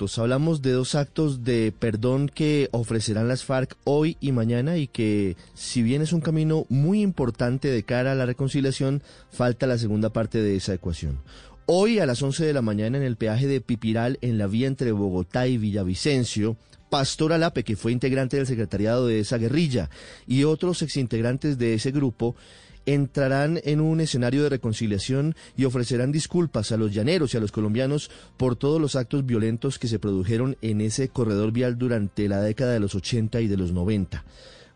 Hablamos de dos actos de perdón que ofrecerán las FARC hoy y mañana y que si bien es un camino muy importante de cara a la reconciliación, falta la segunda parte de esa ecuación. Hoy a las 11 de la mañana en el peaje de Pipiral en la vía entre Bogotá y Villavicencio, Pastor Alape, que fue integrante del secretariado de esa guerrilla, y otros exintegrantes de ese grupo, entrarán en un escenario de reconciliación y ofrecerán disculpas a los llaneros y a los colombianos por todos los actos violentos que se produjeron en ese corredor vial durante la década de los 80 y de los 90.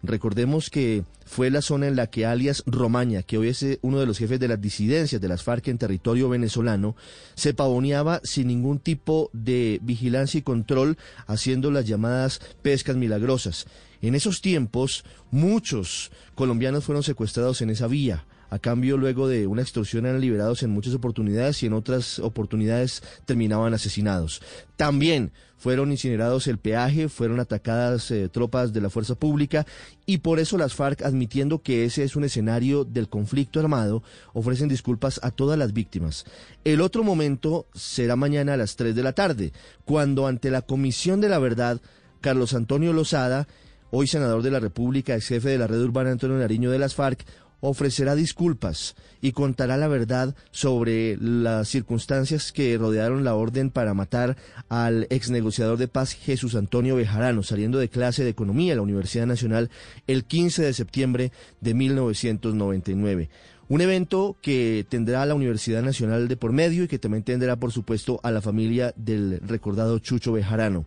Recordemos que fue la zona en la que alias Romaña, que hoy es eh, uno de los jefes de las disidencias de las FARC en territorio venezolano, se pavoneaba sin ningún tipo de vigilancia y control, haciendo las llamadas pescas milagrosas. En esos tiempos, muchos colombianos fueron secuestrados en esa vía. A cambio, luego de una extorsión eran liberados en muchas oportunidades y en otras oportunidades terminaban asesinados. También fueron incinerados el peaje, fueron atacadas eh, tropas de la fuerza pública y por eso las FARC, admitiendo que ese es un escenario del conflicto armado, ofrecen disculpas a todas las víctimas. El otro momento será mañana a las 3 de la tarde, cuando ante la Comisión de la Verdad, Carlos Antonio Lozada, hoy senador de la República, ex jefe de la red urbana Antonio Nariño de las FARC, ofrecerá disculpas y contará la verdad sobre las circunstancias que rodearon la orden para matar al ex negociador de paz Jesús Antonio Bejarano, saliendo de clase de economía en la Universidad Nacional el 15 de septiembre de 1999. Un evento que tendrá la Universidad Nacional de por medio y que también tendrá, por supuesto, a la familia del recordado Chucho Bejarano.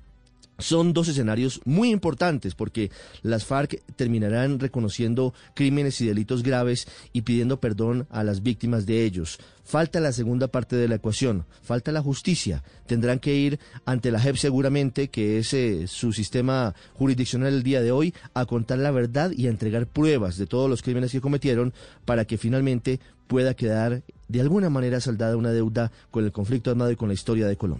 Son dos escenarios muy importantes porque las FARC terminarán reconociendo crímenes y delitos graves y pidiendo perdón a las víctimas de ellos. Falta la segunda parte de la ecuación, falta la justicia. Tendrán que ir ante la JEP seguramente, que es eh, su sistema jurisdiccional el día de hoy, a contar la verdad y a entregar pruebas de todos los crímenes que cometieron para que finalmente pueda quedar de alguna manera saldada una deuda con el conflicto armado y con la historia de Colombia.